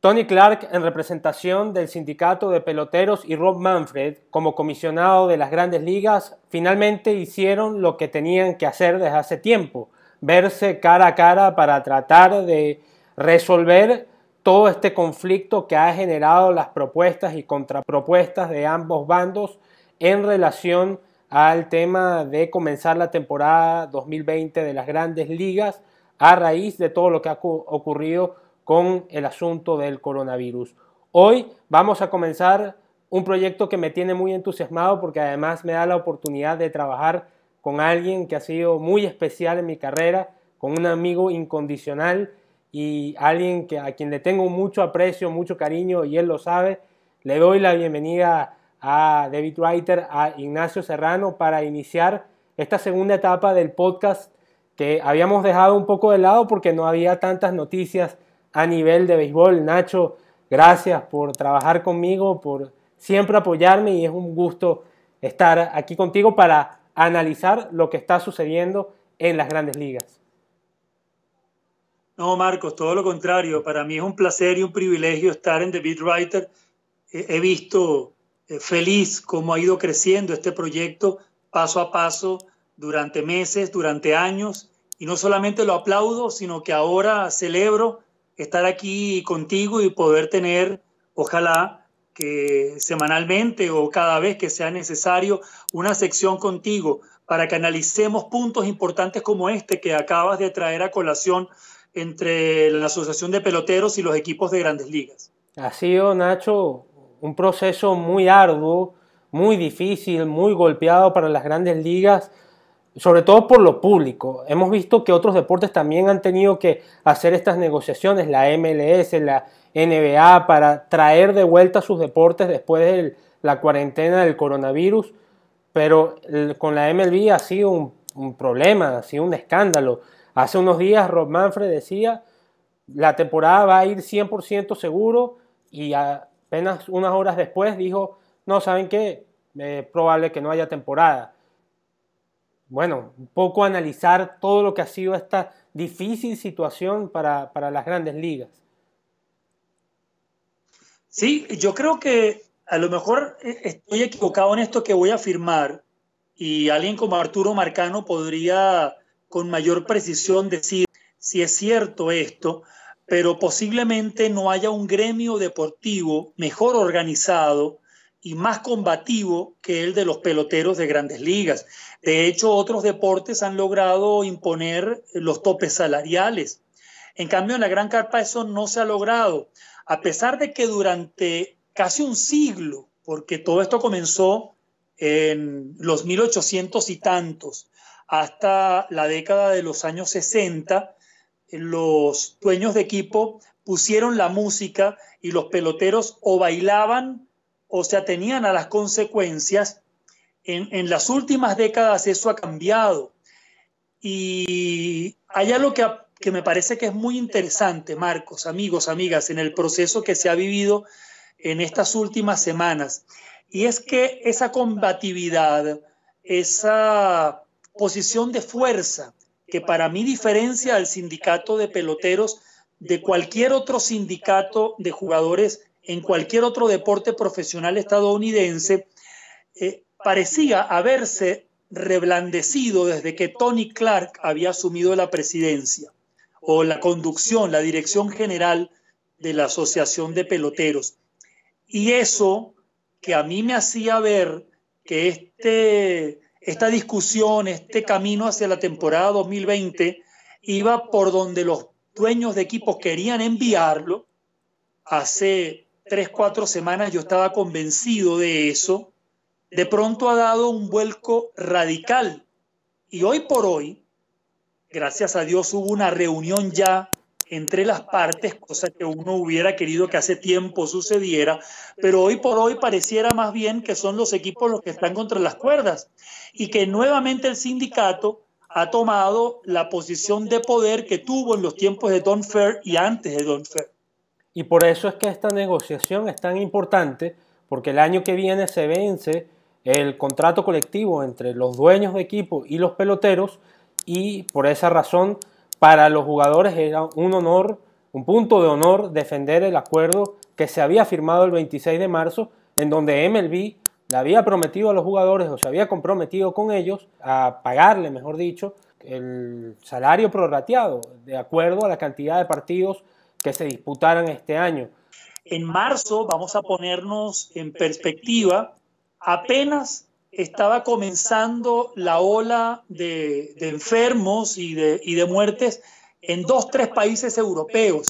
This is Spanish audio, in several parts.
Tony Clark, en representación del sindicato de peloteros, y Rob Manfred, como comisionado de las grandes ligas, finalmente hicieron lo que tenían que hacer desde hace tiempo, verse cara a cara para tratar de resolver todo este conflicto que ha generado las propuestas y contrapropuestas de ambos bandos en relación al tema de comenzar la temporada 2020 de las grandes ligas a raíz de todo lo que ha ocurrido con el asunto del coronavirus. Hoy vamos a comenzar un proyecto que me tiene muy entusiasmado porque además me da la oportunidad de trabajar con alguien que ha sido muy especial en mi carrera, con un amigo incondicional y alguien que, a quien le tengo mucho aprecio, mucho cariño y él lo sabe. Le doy la bienvenida a David Writer, a Ignacio Serrano para iniciar esta segunda etapa del podcast que habíamos dejado un poco de lado porque no había tantas noticias a nivel de béisbol. Nacho, gracias por trabajar conmigo, por siempre apoyarme y es un gusto estar aquí contigo para analizar lo que está sucediendo en las grandes ligas. No, Marcos, todo lo contrario. Para mí es un placer y un privilegio estar en The Beat Writer. He visto eh, feliz cómo ha ido creciendo este proyecto paso a paso durante meses, durante años. Y no solamente lo aplaudo, sino que ahora celebro estar aquí contigo y poder tener, ojalá, que semanalmente o cada vez que sea necesario, una sección contigo para que analicemos puntos importantes como este que acabas de traer a colación entre la Asociación de Peloteros y los equipos de grandes ligas. Ha sido, Nacho, un proceso muy arduo, muy difícil, muy golpeado para las grandes ligas sobre todo por lo público. Hemos visto que otros deportes también han tenido que hacer estas negociaciones, la MLS, la NBA, para traer de vuelta sus deportes después de la cuarentena del coronavirus, pero con la MLB ha sido un, problema, ha sido un escándalo. Hace unos días Rob Manfred decía, la temporada va a ir 100% seguro y apenas unas horas después dijo, no, ¿saben qué? Es probable que no haya temporada bueno, un poco analizar todo lo que ha sido esta difícil situación para, las grandes ligas. Sí, yo creo que a lo mejor eh, estoy equivocado en esto que voy a afirmar y alguien como Arturo Marcano podría con mayor precisión decir si es cierto esto, pero posiblemente no haya un gremio deportivo mejor organizado y más combativo que el de los peloteros de grandes ligas. De hecho, otros deportes han logrado imponer los topes salariales. En cambio, en la Gran Carpa eso no se ha logrado, a pesar de que durante casi un siglo, porque todo esto comenzó en los 1800 y tantos, hasta la década de los años 60, los dueños de equipo pusieron la música y los peloteros o bailaban o se atenían a las consecuencias en, las últimas décadas eso ha cambiado. Y hay algo que, que me parece que es muy interesante, Marcos, amigos, amigas, en el proceso que se ha vivido en estas últimas semanas. Y es que esa combatividad, esa posición de fuerza que para mí diferencia al sindicato de peloteros de cualquier otro sindicato de jugadores en cualquier otro deporte profesional estadounidense, eh, parecía haberse reblandecido desde que Tony Clark había asumido la presidencia o la conducción, la dirección general de la Asociación de Peloteros. Y eso que a mí me hacía ver que este, esta discusión, este camino hacia la temporada 2020 iba por donde los dueños de equipos querían enviarlo. Hace tres, cuatro semanas yo estaba convencido de eso de pronto ha dado un vuelco radical. Y hoy por hoy, gracias a Dios, hubo una reunión ya entre las partes, cosa que uno hubiera querido que hace tiempo sucediera, pero hoy por hoy pareciera más bien que son los equipos los que están contra las cuerdas y que nuevamente el sindicato ha tomado la posición de poder que tuvo en los tiempos de Don Fair y antes de Don Fair. Y por eso es que esta negociación es tan importante, porque el año que viene se vence el contrato colectivo entre los dueños de equipo y los peloteros y por esa razón para los jugadores era un honor un punto de honor defender el acuerdo que se había firmado el 26 de marzo, en donde MLB le había prometido a los jugadores o se había comprometido con ellos a pagarle, mejor dicho, el salario prorrateado de acuerdo a la cantidad de partidos que se disputaran este año. En marzo, vamos a ponernos en perspectiva, apenas estaba comenzando la ola de, enfermos y de, y de muertes en dos, tres países europeos.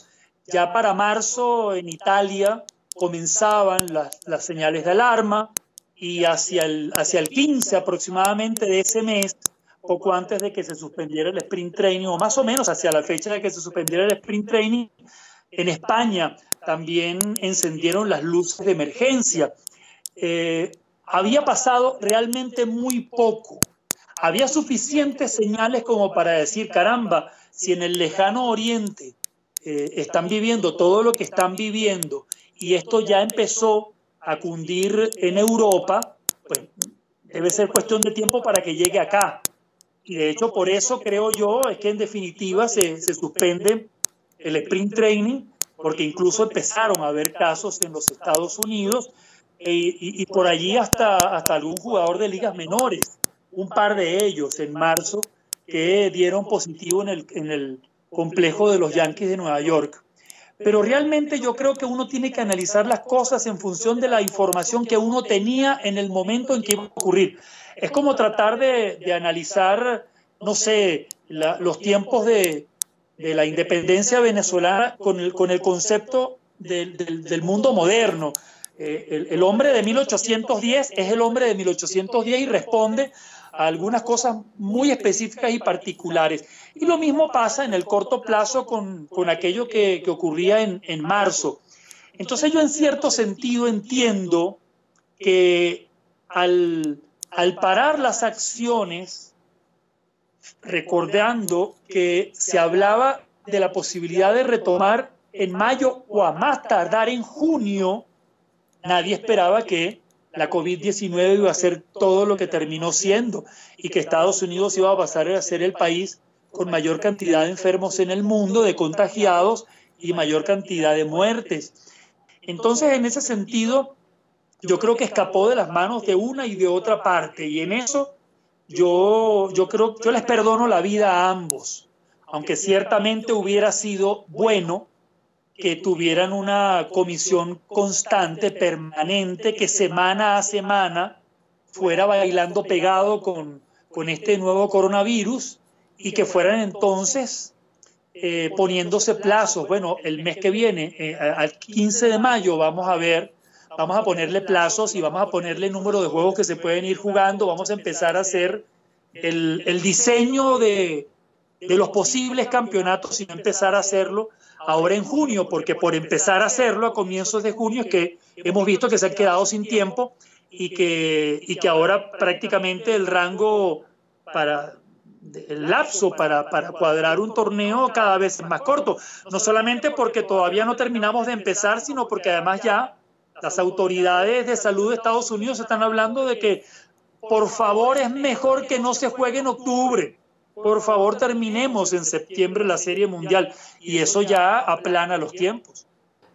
Ya para marzo en Italia comenzaban las, las señales de alarma y hacia el, hacia el 15 aproximadamente de ese mes, poco antes de que se suspendiera el sprint training, o más o menos hacia la fecha de que se suspendiera el sprint training, en España también encendieron las luces de emergencia. Eh, había pasado realmente muy poco. Había suficientes señales como para decir, caramba, si en el lejano oriente eh, están viviendo todo lo que están viviendo y esto ya empezó a cundir en Europa, pues debe ser cuestión de tiempo para que llegue acá. Y de hecho, por eso creo yo, es que en definitiva se, se suspende el sprint training, porque incluso empezaron a haber casos en los Estados Unidos eh, y, y, por allí hasta, hasta algún jugador de ligas menores, un par de ellos en marzo, que dieron positivo en el, en el complejo de los Yankees de Nueva York. Pero realmente yo creo que uno tiene que analizar las cosas en función de la información que uno tenía en el momento en que iba a ocurrir. Es como tratar de, de analizar, no sé, la, los tiempos de, de, la independencia venezolana con el, con el concepto del, del, del mundo moderno. Eh, el, el, hombre de 1810 es el hombre de 1810 y responde a algunas cosas muy específicas y particulares. Y lo mismo pasa en el corto plazo con, con aquello que, que ocurría en, en, marzo. Entonces yo en cierto sentido entiendo que al, al parar las acciones, recordando que se hablaba de la posibilidad de retomar en mayo o a más tardar en junio, nadie esperaba que la COVID-19 iba a ser todo lo que terminó siendo y que Estados Unidos iba a pasar a ser el país con mayor cantidad de enfermos en el mundo, de contagiados y mayor cantidad de muertes. Entonces, en ese sentido, yo creo que escapó de las manos de una y de otra parte y en eso yo, yo creo, yo les perdono la vida a ambos, aunque ciertamente hubiera sido bueno que tuvieran una comisión constante, permanente, que semana a semana fuera bailando pegado con, con este nuevo coronavirus y que fueran entonces eh, poniéndose plazos. Bueno, el mes que viene, eh, al 15 de mayo, vamos a ver, vamos a ponerle plazos y vamos a ponerle número de juegos que se pueden ir jugando, vamos a empezar a hacer el, diseño de, de los posibles campeonatos y empezar a hacerlo ahora en junio, porque por empezar a hacerlo a comienzos de junio es que hemos visto que se han quedado sin tiempo y que, y que ahora prácticamente el rango para el lapso para, para cuadrar un torneo cada vez es más corto. No solamente porque todavía no terminamos de empezar, sino porque además ya las autoridades de salud de Estados Unidos están hablando de que por favor es mejor que no se juegue en octubre por favor terminemos en septiembre la Serie Mundial y eso ya aplana los tiempos.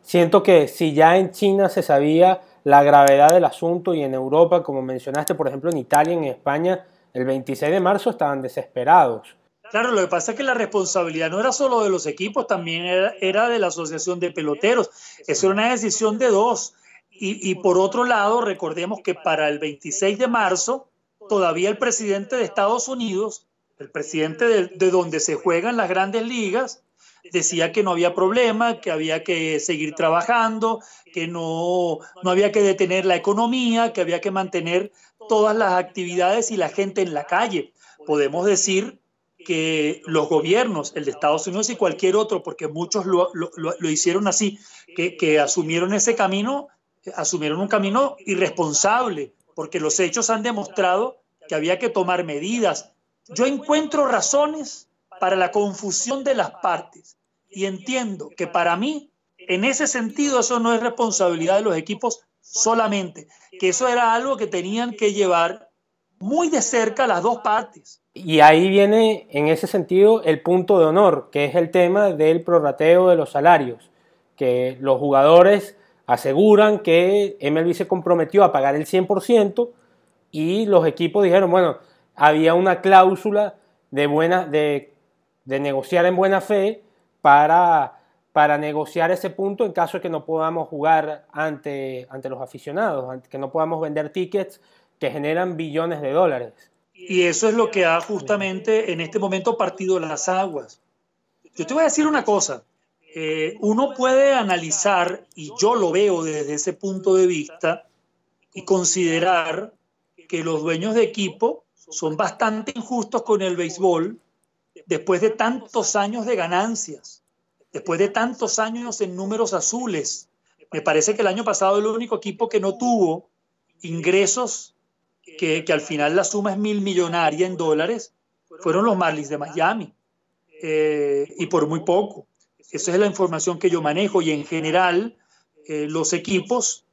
Siento que si ya en China se sabía la gravedad del asunto y en Europa, como mencionaste, por ejemplo en Italia, en España, el 26 de marzo estaban desesperados. Claro, lo que pasa es que la responsabilidad no era solo de los equipos, también era, era de la Asociación de Peloteros. Eso era una decisión de dos. Y, y por otro lado, recordemos que para el 26 de marzo, todavía el presidente de Estados Unidos el presidente de, de, donde se juegan las grandes ligas, decía que no había problema, que había que seguir trabajando, que no, no había que detener la economía, que había que mantener todas las actividades y la gente en la calle. Podemos decir que los gobiernos, el de Estados Unidos y cualquier otro, porque muchos lo, lo, lo hicieron así, que, que asumieron ese camino, asumieron un camino irresponsable, porque los hechos han demostrado que había que tomar medidas, yo encuentro razones para la confusión de las partes y entiendo que para mí, en ese sentido, eso no es responsabilidad de los equipos solamente, que eso era algo que tenían que llevar muy de cerca las dos partes, Y ahí viene, en ese sentido, el punto de honor, que es el tema del prorrateo de los salarios, que los jugadores aseguran que MLB se comprometió a pagar el 100% y los equipos dijeron, bueno, había una cláusula de, buena, de, de negociar en buena fe para, para negociar ese punto en caso de que no podamos jugar ante, ante los aficionados, que no podamos vender tickets que generan billones de dólares. Y eso es lo que ha justamente en este momento partido las aguas. Yo te voy a decir una cosa, eh, uno puede analizar, y yo lo veo desde ese punto de vista, y considerar que los dueños de equipo son bastante injustos con el béisbol después de tantos años de ganancias, después de tantos años en números azules. Me parece que el año pasado el único equipo que no tuvo ingresos, que, al final la suma es mil millonaria en dólares, fueron los Marlins de Miami. Eh, y por muy poco. Esa es la información que yo manejo y en general eh, los equipos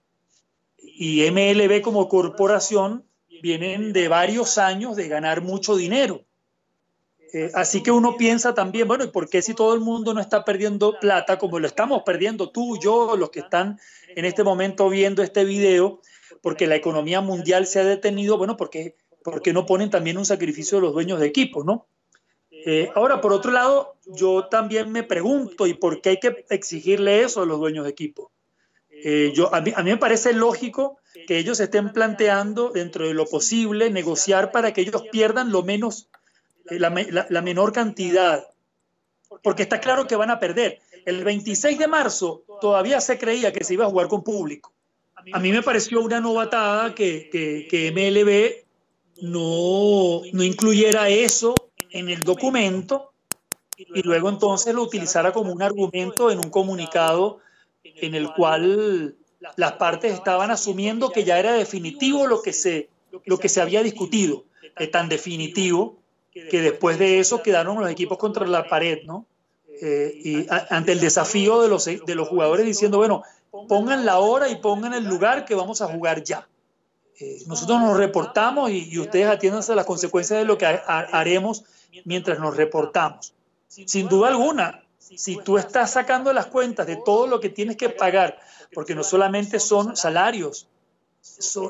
y MLB como corporación vienen de varios años de ganar mucho dinero. Eh, así que uno piensa también, bueno, ¿y por qué si todo el mundo no está perdiendo plata como lo estamos perdiendo tú, yo, los que están en este momento viendo este video, porque la economía mundial se ha detenido? Bueno, porque, porque no ponen también un sacrificio de los dueños de equipos, ¿no? Eh, ahora, por otro lado, yo también me pregunto, ¿y por qué hay que exigirle eso a los dueños de equipo? Eh, yo, a mí, me parece lógico que ellos estén planteando, dentro de lo posible, negociar para que ellos pierdan lo menos, eh, la, menor cantidad, porque está claro que van a perder. El 26 de marzo todavía se creía que se iba a jugar con público. A mí me pareció una novatada que, que, que MLB no, no incluyera eso en el documento y luego entonces lo utilizara como un argumento en un comunicado en el cual las partes estaban asumiendo que ya era definitivo lo que se, lo que se había discutido, es tan definitivo que después de eso quedaron los equipos contra la pared, ¿no? Eh, y ante el desafío de los, de los jugadores diciendo, bueno, pongan la hora y pongan el lugar que vamos a jugar ya. Eh, nosotros nos reportamos y, ustedes atiéndanse a las consecuencias de lo que haremos mientras nos reportamos. Sin duda alguna, si tú estás sacando las cuentas de todo lo que tienes que pagar, porque no solamente son salarios,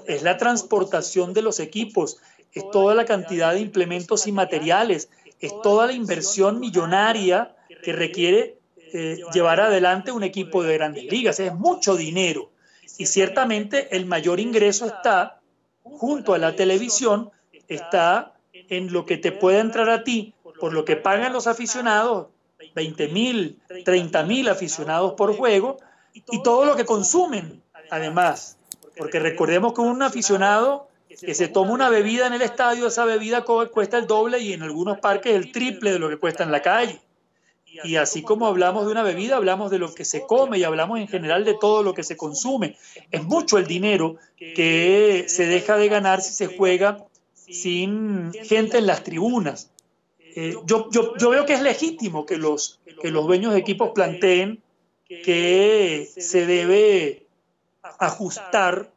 es la transportación de los equipos, es toda la cantidad de implementos y materiales, es toda la inversión millonaria que requiere eh, llevar adelante un equipo de grandes ligas. Es mucho dinero. Y ciertamente el mayor ingreso está, junto a la televisión, está en lo que te puede entrar a ti, por lo que pagan los aficionados, 20 mil, 30 mil aficionados por juego, y todo lo que consumen, además. Porque recordemos que un aficionado que se toma una bebida en el estadio, esa bebida cuesta el doble y en algunos parques el triple de lo que cuesta en la calle. Y así como hablamos de una bebida, hablamos de lo que se come y hablamos en general de todo lo que se consume. Es mucho el dinero que se deja de ganar si se juega sin gente en las tribunas. Eh, yo, yo, veo que es legítimo que los, que los dueños de equipos planteen que se debe ajustar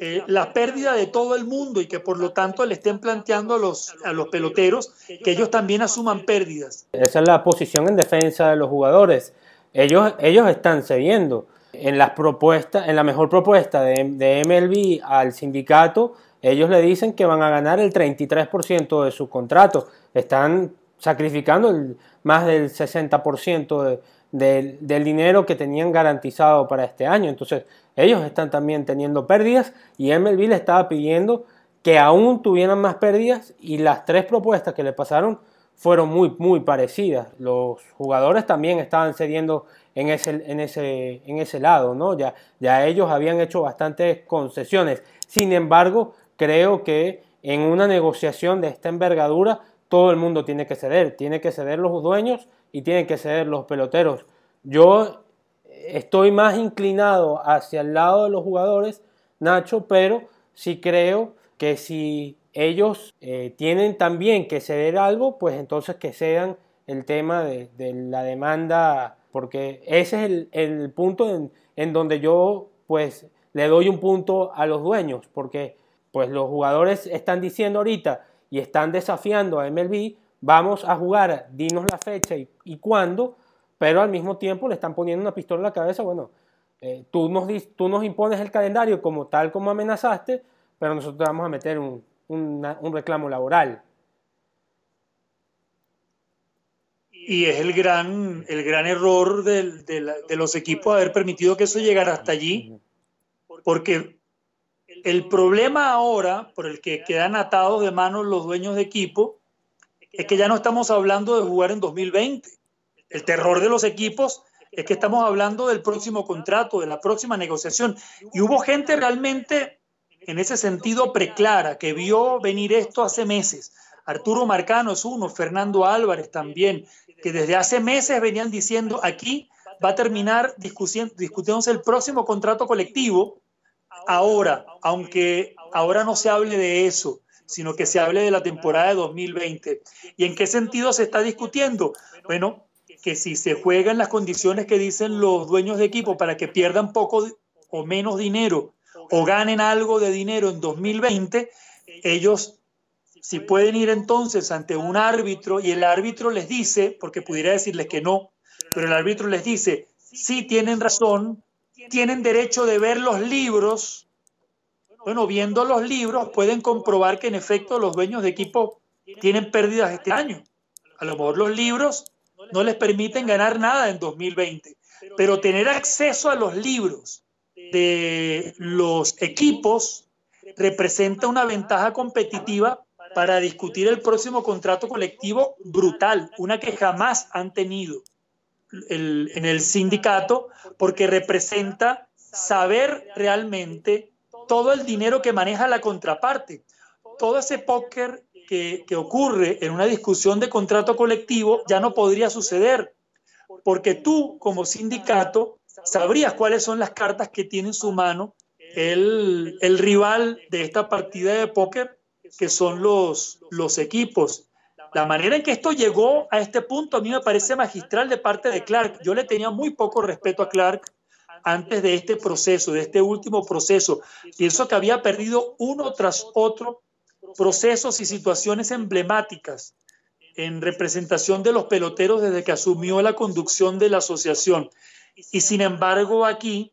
eh, la pérdida de todo el mundo y que por lo tanto le estén planteando a los, a los peloteros que ellos también asuman pérdidas. Esa es la posición en defensa de los jugadores. Ellos, ellos están cediendo. En las propuestas, en la mejor propuesta de, de MLB al sindicato, ellos le dicen que van a ganar el 33% de su contrato. Están sacrificando el, más del 60% del dinero que tenían garantizado para este año. Entonces, ellos están también teniendo pérdidas y MLB le estaba pidiendo que aún tuvieran más pérdidas y las tres propuestas que le pasaron fueron muy, muy parecidas. Los jugadores también estaban cediendo en ese, en ese, en ese lado, ¿no? Ya, ya ellos habían hecho bastantes concesiones. Sin embargo, creo que en una negociación de esta envergadura todo el mundo tiene que ceder, tiene que ceder los dueños y tienen que ceder los peloteros. Yo estoy más inclinado hacia el lado de los jugadores, Nacho, pero sí creo que si ellos eh, tienen también que ceder algo, pues entonces que cedan el tema de, la demanda, porque ese es el, punto en, donde yo pues le doy un punto a los dueños, porque pues los jugadores están diciendo ahorita y están desafiando a MLB, vamos a jugar, dinos la fecha y, cuándo, pero al mismo tiempo le están poniendo una pistola en la cabeza, bueno, eh, tú, nos, impones el calendario como tal como amenazaste, pero nosotros vamos a meter un reclamo laboral. Y es el gran, el gran error de, de, los equipos haber permitido que eso llegara hasta allí, porque el problema ahora por el que quedan atados de manos los dueños de equipo es que ya no estamos hablando de jugar en 2020. El terror de los equipos es que estamos hablando del próximo contrato, de la próxima negociación. Y hubo gente realmente en ese sentido preclara que vio venir esto hace meses. Arturo Marcano es uno, Fernando Álvarez también, que desde hace meses venían diciendo aquí va a terminar discutiéndose el próximo contrato colectivo. Ahora, aunque ahora no se hable de eso, sino que se hable de la temporada de 2020. ¿Y en qué sentido se está discutiendo? Bueno, que si se juega en las condiciones que dicen los dueños de equipo para que pierdan poco o menos dinero o ganen algo de dinero en 2020, ellos si pueden ir entonces ante un árbitro y el árbitro les dice, porque pudiera decirles que no, pero el árbitro les dice, sí tienen razón, tienen derecho de ver los libros, bueno, viendo los libros pueden comprobar que en efecto los dueños de equipo tienen pérdidas este año. A lo mejor los libros no les permiten ganar nada en 2020, pero tener acceso a los libros de los equipos representa una ventaja competitiva para discutir el próximo contrato colectivo brutal, una que jamás han tenido en el sindicato, porque representa saber realmente todo el dinero que maneja la contraparte. Todo ese póker que, ocurre en una discusión de contrato colectivo ya no podría suceder, porque tú como sindicato sabrías cuáles son las cartas que tiene en su mano el, rival de esta partida de póker, que son los, los equipos. La manera en que esto llegó a este punto a mí me parece magistral de parte de Clark. Yo le tenía muy poco respeto a Clark antes de este proceso, de este último proceso. Pienso que había perdido uno tras otro procesos y situaciones emblemáticas en representación de los peloteros desde que asumió la conducción de la asociación. Y sin embargo aquí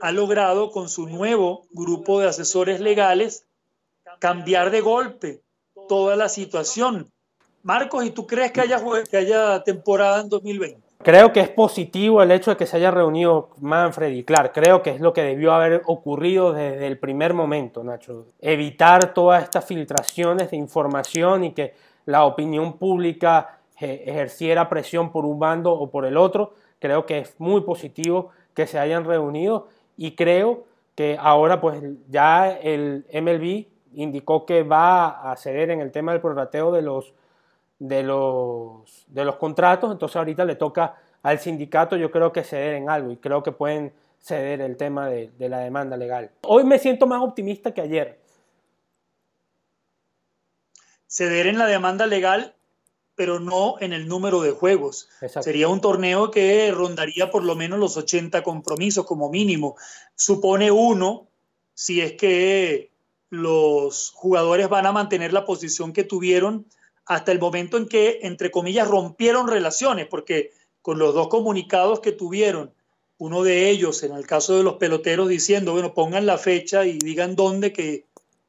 ha logrado con su nuevo grupo de asesores legales cambiar de golpe toda la situación. Marcos, ¿y tú crees que haya, que haya temporada en 2020? Creo que es positivo el hecho de que se haya reunido Manfred y Clark. Creo que es lo que debió haber ocurrido desde el primer momento, Nacho. Evitar todas estas filtraciones de información y que la opinión pública ejerciera presión por un bando o por el otro. Creo que es muy positivo que se hayan reunido y creo que ahora pues ya el MLB indicó que va a ceder en el tema del prorrateo de los de los, de los contratos, entonces ahorita le toca al sindicato yo creo que ceder en algo y creo que pueden ceder el tema de, la demanda legal. Hoy me siento más optimista que ayer. Ceder en la demanda legal, pero no en el número de juegos. Sería un torneo que rondaría por lo menos los 80 compromisos como mínimo. Supone uno, si es que los jugadores van a mantener la posición que tuvieron hasta el momento en que, entre comillas, rompieron relaciones, porque con los dos comunicados que tuvieron, uno de ellos, en el caso de los peloteros, diciendo, bueno, pongan la fecha y digan dónde que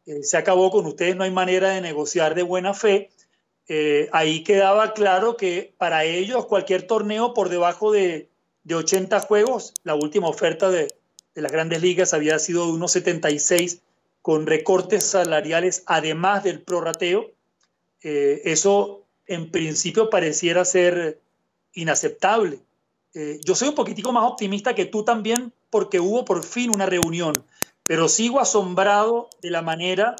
eh, se acabó con ustedes, no hay manera de negociar de buena fe, eh, ahí quedaba claro que para ellos cualquier torneo por debajo de, de 80 juegos, la última oferta de, de las grandes ligas había sido de unos 76 con recortes salariales además del prorrateo, eh, eso en principio pareciera ser inaceptable. Eh, yo soy un poquitico más optimista que tú también porque hubo por fin una reunión, pero sigo asombrado de la manera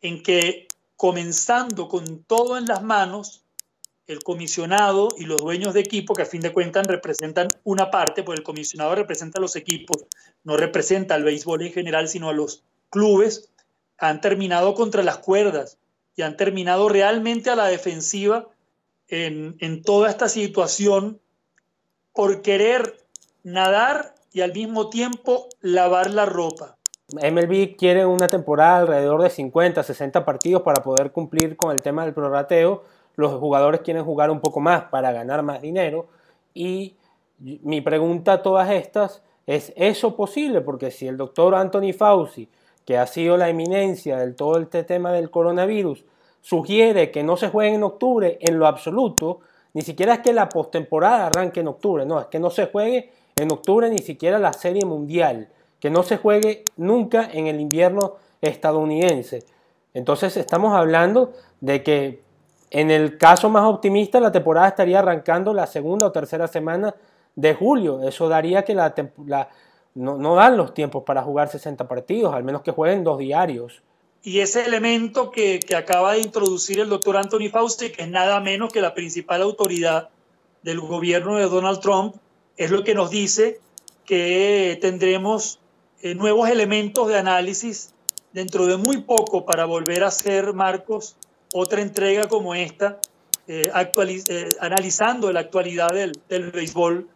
en que comenzando con todo en las manos, el comisionado y los dueños de equipo, que a fin de cuentas representan una parte, pues el comisionado representa a los equipos, no representa al béisbol en general, sino a los clubes, han terminado contra las cuerdas y han terminado realmente a la defensiva en, en toda esta situación por querer nadar y al mismo tiempo lavar la ropa. MLB quiere una temporada alrededor de 50, 60 partidos para poder cumplir con el tema del prorrateo. Los jugadores quieren jugar un poco más para ganar más dinero. Y mi pregunta a todas estas es, ¿eso posible? Porque si el doctor Anthony Fauci, que ha sido la eminencia del todo este tema del coronavirus, sugiere que no se juegue en octubre en lo absoluto, ni siquiera es que la postemporada arranque en octubre, no, es que no se juegue en octubre ni siquiera la serie mundial, que no se juegue nunca en el invierno estadounidense. Entonces estamos hablando de que en el caso más optimista la temporada estaría arrancando la segunda o tercera semana de julio. Eso daría que la, no, no, dan los tiempos para jugar 60 partidos, al menos que jueguen dos diarios. Y ese elemento que, que acaba de introducir el doctor Anthony Fauci, que es nada menos que la principal autoridad del gobierno de Donald Trump, es lo que nos dice que tendremos eh, nuevos elementos de análisis dentro de muy poco para volver a hacer, Marcos, otra entrega como esta, eh, eh, analizando la actualidad del, del, béisbol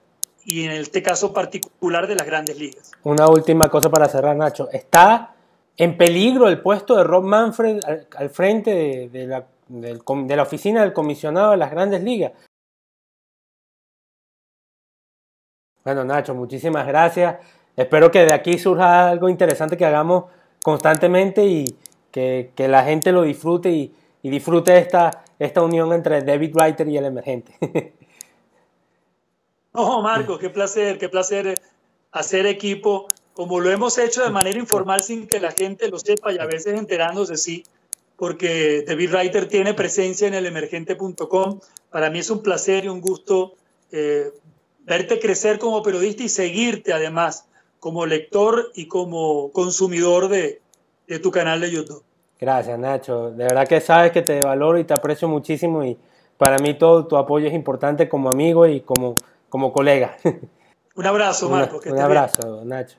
y en este caso particular de las grandes ligas. Una última cosa para cerrar, Nacho. ¿Está en peligro el puesto de Rob Manfred al, frente de, la, de la oficina del comisionado de las grandes ligas? Bueno, Nacho, muchísimas gracias. Espero que de aquí surja algo interesante que hagamos constantemente y que, la gente lo disfrute y, disfrute esta, esta unión entre David Writer y el emergente. Oh, Marco, qué placer, qué placer hacer equipo, como lo hemos hecho de manera informal sin que la gente lo sepa y a veces enterándose, sí, porque David Writer tiene presencia en el emergente.com. Para mí es un placer y un gusto eh, verte crecer como periodista y seguirte además como lector y como consumidor de, tu canal de YouTube. Gracias, Nacho. De verdad que sabes que te valoro y te aprecio muchísimo y para mí todo tu apoyo es importante como amigo y como, como colega. Un abrazo, Marco. un abrazo, Nacho.